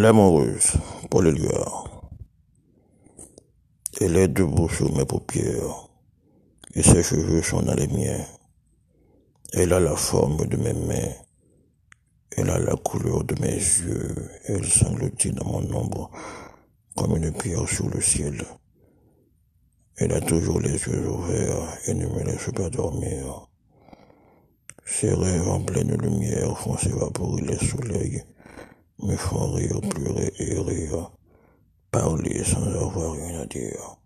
L'amoureuse, Paul Éluard. Elle est debout sur mes paupières, et ses cheveux sont dans les miens. Elle a la forme de mes mains, elle a la couleur de mes yeux, elle sanglotit dans mon ombre comme une pierre sur le ciel. Elle a toujours les yeux ouverts et ne me laisse pas dormir. Ses rêves en pleine lumière font s'évaporer les soleils me font rire, pleurer et rire, parler sans avoir rien à dire.